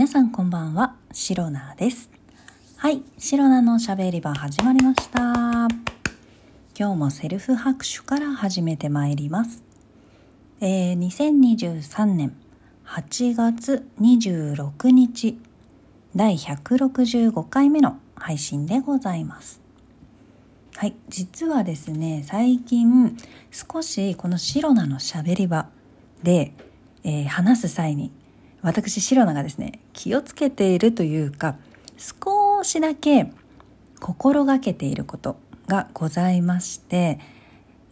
皆さんこんばんは、シロナです。はい、シロナのしゃべり場始まりました。今日もセルフ拍手から始めてまいります。えー、2023年8月26日、第165回目の配信でございます。はい、実はですね、最近少しこのシロナのしゃべり場で、えー話す際に私シロナがですね気をつけているというか少しだけ心がけていることがございまして、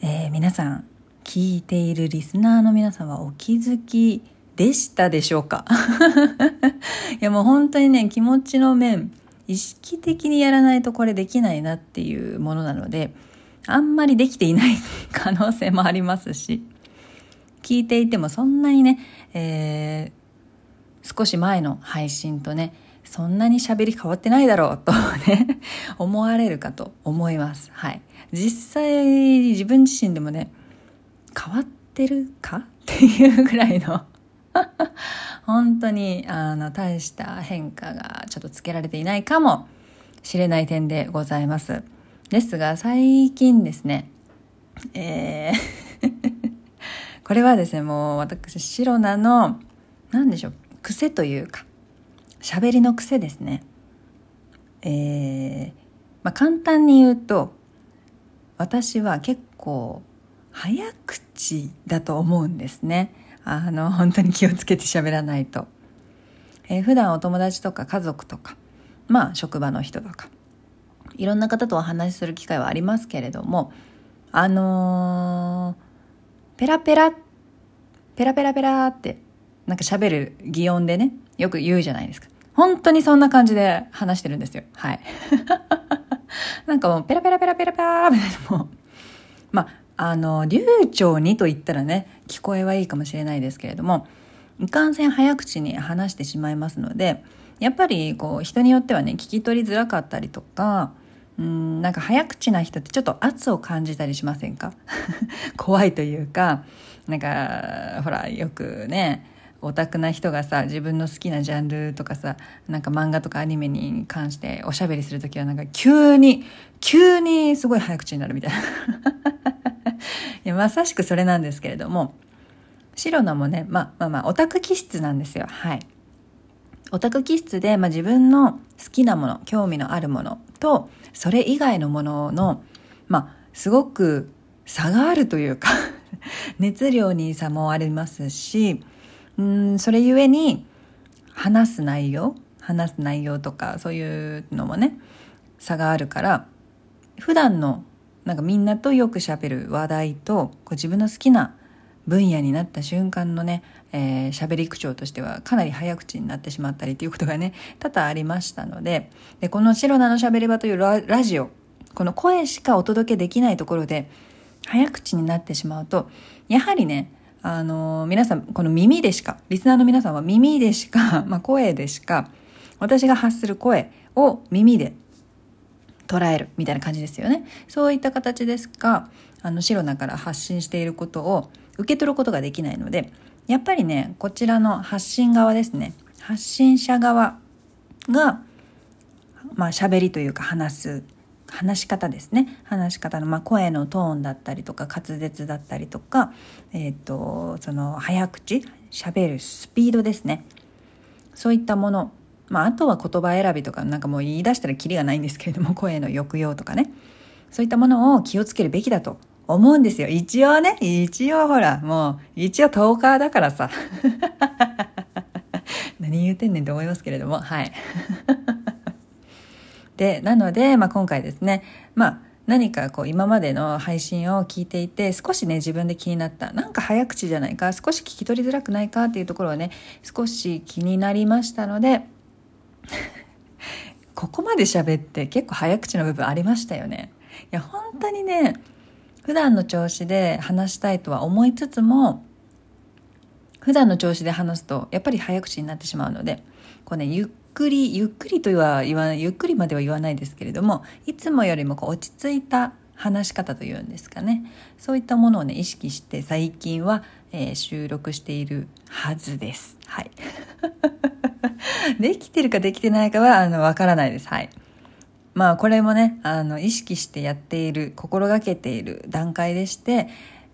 えー皆さん聞いているリスナーの皆さんはお気づきでしたでしょうか？いやもう本当にね気持ちの面意識的にやらないとこれできないなっていうものなのであんまりできていない可能性もありますし聞いていてもそんなにね、えー少し前の配信とね、そんなに喋り変わってないだろうとね、思われるかと思います。はい。実際自分自身でもね、変わってるかっていうぐらいの 本当にあの大した変化がちょっとつけられていないかもしれない点でございます。ですが最近ですね、えー これはですね、もう私、シロナの、なんでしょう、癖というか、喋りの癖ですね。えーまあ、簡単に言うと、私は結構、早口だと思うんですね。あの、本当に気をつけて喋らないと。えー普段お友達とか家族とか、まあ、職場の人とか、いろんな方とお話しする機会はありますけれども、あのーペラペラ、ペラペラペラって、なんか喋る擬音でね、よく言うじゃないですか。本当にそんな感じで話してるんですよ。はい。なんかもうペラペラペラペラペラみたいなもう、まあ、あの、流暢にと言ったらね、聞こえはいいかもしれないですけれども、いかんせん早口に話してしまいますので、やっぱりこう人によってはね、聞き取りづらかったりとか、うん、なんか早口な人ってちょっと圧を感じたりしませんか怖いというか、なんか、ほら、よくね、オタクな人がさ、自分の好きなジャンルとかさ、なんか漫画とかアニメに関しておしゃべりするときはなんか急に、急にすごい早口になるみたいな。いや、まさしくそれなんですけれども、シロナもね、まあまあまあ、オタク気質なんですよ。はい。オタク気質で、まあ、自分の好きなもの興味のあるものとそれ以外のものの、まあ、すごく差があるというか 熱量に差もありますしうんそれゆえに話す内容話す内容とかそういうのもね差があるから普段のなんかみんなとよくしゃべる話題とこう自分の好きな分野になった瞬間のねえー、喋り口調としてはかなり早口になってしまったりということがね 多々ありましたのででこの「シロナのしゃべり場」というラジオこの声しかお届けできないところで早口になってしまうとやはりねあの皆さんこの耳でしかリスナーの皆さんは耳でしか、まあ、声でしか私が発する声を耳で捉えるみたいな感じですよね。そういった形ですがあのシロナから発信していることを受け取ることができないのでやっぱりねこちらの発信側ですね。発信者側がまあ喋りというか話す話し方ですね。話し方の、まあ、声のトーンだったりとか滑舌だったりとかえっ、とその早口喋るスピードですね。そういったものまあ、あとは言葉選びとかなんかもう言い出したらキリがないんですけれども声の抑揚とかね。そういったものを気をつけるべきだと思うんですよ。一応ね一応ほらもう一応トーカーだからさ。何言うてんねんと思いますけれどもはい。でなので、まあ、今回ですねまあ何かこう今までの配信を聞いていて少しね自分で気になったなんか早口じゃないか少し聞き取りづらくないかっていうところはね少し気になりましたので ここまで喋って結構早口の部分ありましたよね。いや本当にね普段の調子で話したいとは思いつつも普段の調子で話すとやっぱり早口になってしまうのでこうねゆっくりゆっくりとは言わないゆっくりまでは言わないですけれどもいつもよりもこう落ち着いた話し方というんですかねそういったものをね意識して最近は、えー収録しているはずですはい できてるかできてないかは、あの、わからないです。はい。まあ、これもね、あの、意識してやっている、心がけている段階でして、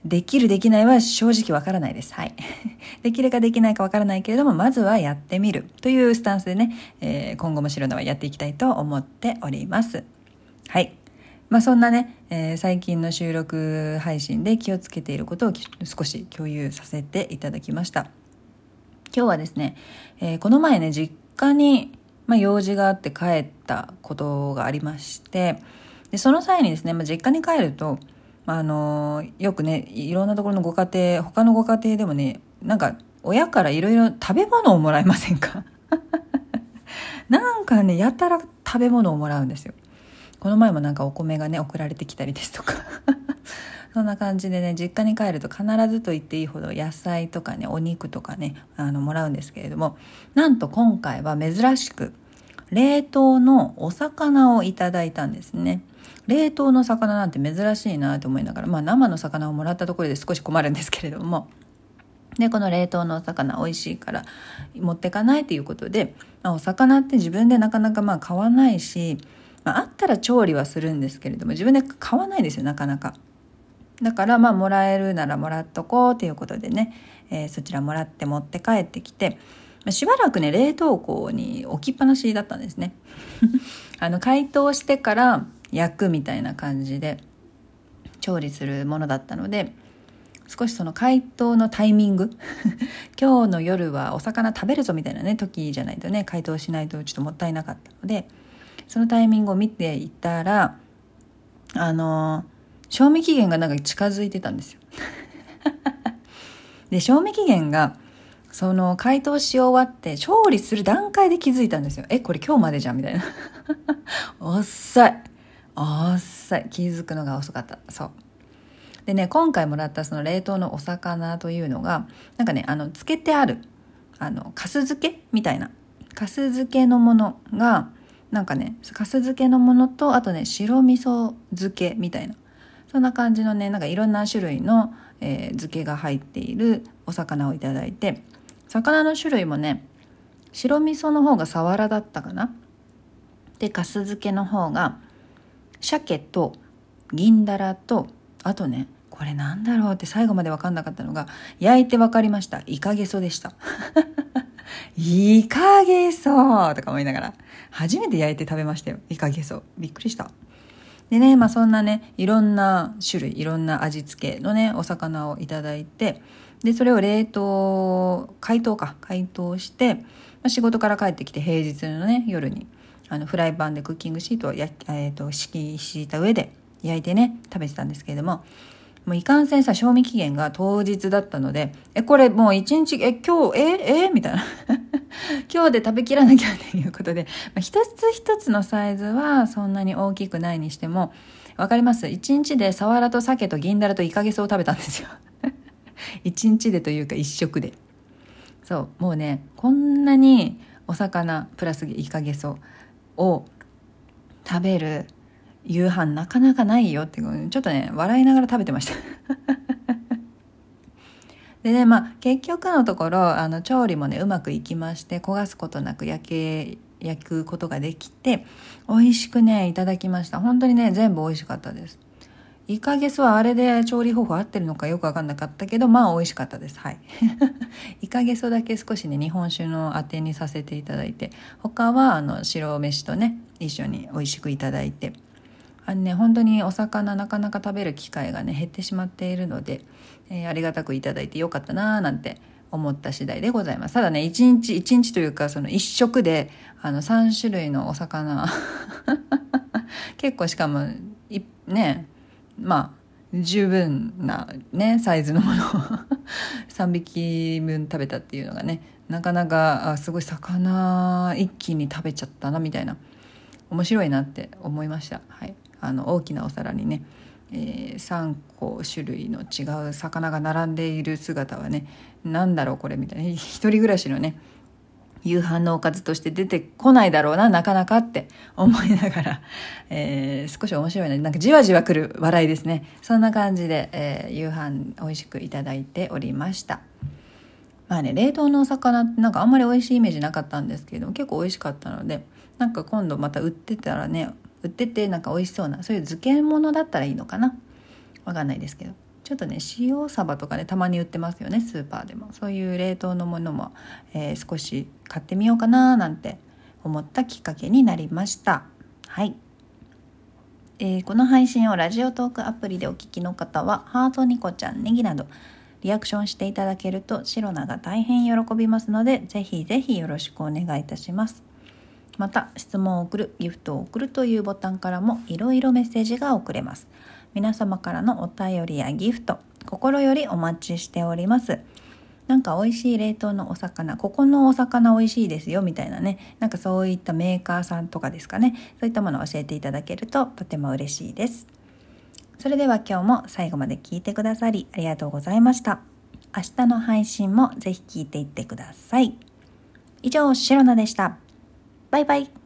できるできないは正直わからないです。はい。できるかできないかわからないけれども、まずはやってみるというスタンスでね、えー、今後も白のはやっていきたいと思っております。はい。まあそんなね、えー、最近の収録配信で気をつけていることを少し共有させていただきました。今日はですね、えー、この前ね、実家に、まあ、用事があって帰ったことがありまして、でその際にですね、まあ、実家に帰ると、あのよくねいろんなところのご家庭他のご家庭でもねなんか親からいろいろ食べ物をもらえませんか？なんかねやたら食べ物をもらうんですよ。この前もなんかお米がね送られてきたりですとか。そんな感じでね実家に帰ると必ずと言っていいほど野菜とかねお肉とかねあのもらうんですけれども。なんと今回は珍しく冷凍のお魚をいただいたんですね。冷凍の魚なんて珍しいなと思いながら、まあ、生の魚をもらったところで少し困るんですけれどもでこの冷凍のお魚美味しいから持ってかないということで、まあ、お魚って自分でなかなかまあ買わないし、まあ、あったら調理はするんですけれども自分で買わないですよなかなか。だからまあもらえるならもらっとこうということでね、えー、そちらもらって持って帰ってきて、ま、しばらくね冷凍庫に置きっぱなしだったんですね。あの解凍してから焼くみたいな感じで調理するものだったので少しその解凍のタイミング？今日の夜はお魚食べるぞみたいなね時じゃないとね解凍しないとちょっともったいなかったのでそのタイミングを見ていたらあの賞味期限がなんか近づいてたんですよ。で賞味期限がその解凍し終わって調理する段階で気づいたんですよ。えこれ今日までじゃんみたいな。遅い。遅い気づくのが遅かった。そう。でね今回もらったその冷凍のお魚というのがなんかねあの漬けてあるあのかす漬けみたいな。かす漬けのものがなんかねかす漬けのものとあとね白味噌漬けみたいな。そんな感じのねなんかいろんな種類の、えー、漬けが入っているお魚をいただいて。魚の種類もね白味噌の方がサワラだったかな。でかす漬けの方が鮭と銀だらとあとねこれなんだろうって最後まで分かんなかったのが焼いて分かりました。イカゲソでした。イカゲソとか思いながら初めて焼いて食べましたよ。イカゲソ。びっくりした。でねまあそんなねいろんな種類いろんな味付けのねお魚をいただいてでそれを冷凍解凍か。解凍して、ま、仕事から帰ってきて平日のね夜にあのフライパンでクッキングシートをや、えーと、敷敷いた上で焼いてね食べてたんですけれどももういかんせんさ賞味期限が当日だったのでえこれもう一日え今日ええみたいな。今日で食べきらなきゃっていうことで、まあ、一つ一つのサイズはそんなに大きくないにしてもわかります。一日でサワラと鮭と銀だらとイカゲソを食べたんですよ。一日でというか一食で。そうもうねこんなにお魚プラスイカゲソ。を食べる夕飯なかなかないよってちょっとね笑いながら食べてました。でねまあ結局のところあの調理もねうまくいきまして焦がすことなく焼け焼くことができて美味しくねいただきました。本当にね全部美味しかったです。イカゲソはあれで調理方法合ってるのかよくわかんなかったけど、まあ美味しかったです。はい。イカゲソだけ少しね、日本酒のあてにさせていただいて、他はあの白飯とね、一緒に美味しくいただいて、あのね、本当にお魚なかなか食べる機会がね、減ってしまっているので、えー、ありがたくいただいてよかったなーなんて思った次第でございます。ただね、一日、一日というか、その一食で、あの、3種類のお魚 結構しかも、ね、まあ十分なねサイズのものを 3匹分食べたっていうのがねなかなかあすごい魚一気に食べちゃったなみたいな面白いなって思いました、はい、あの大きなお皿にね、えー、3個種類の違う魚が並んでいる姿はね何だろうこれみたいな。一人暮らしのね夕飯のおかずとして出てこないだろうな、なかなかって思いながら、えー、少し面白いね。なんかじわじわくる笑いですね。そんな感じで、えー、夕飯美味しくいただいておりました。まあね冷凍のお魚ってなんかあんまり美味しいイメージなかったんですけど結構美味しかったのでなんか今度また売ってたらね売っててなんか美味しそうなそういう漬物だったらいいのかなわかんないですけどちょっとね塩サバとかねたまに売ってますよねスーパーでも。そういう冷凍のものも、えー、少し買ってみようかななんて思ったきっかけになりました。はい、えー、この配信をラジオトークアプリでお聞きの方はハートニコちゃんネギなどリアクションしていただけるとシロナが大変喜びますのでぜひぜひよろしくお願いいたします。また質問を送るギフトを送るというボタンからもいろいろメッセージが送れます。皆様からのお便りやギフト心よりお待ちしております。なんか美味しい冷凍のお魚ここのお魚美味しいですよみたいなね。なんかそういったメーカーさんとかですかね。そういったものを教えていただけるととても嬉しいです。それでは今日も最後まで聞いてくださりありがとうございました。明日の配信もぜひ聞いていってください。以上シロナでした。バイバイ。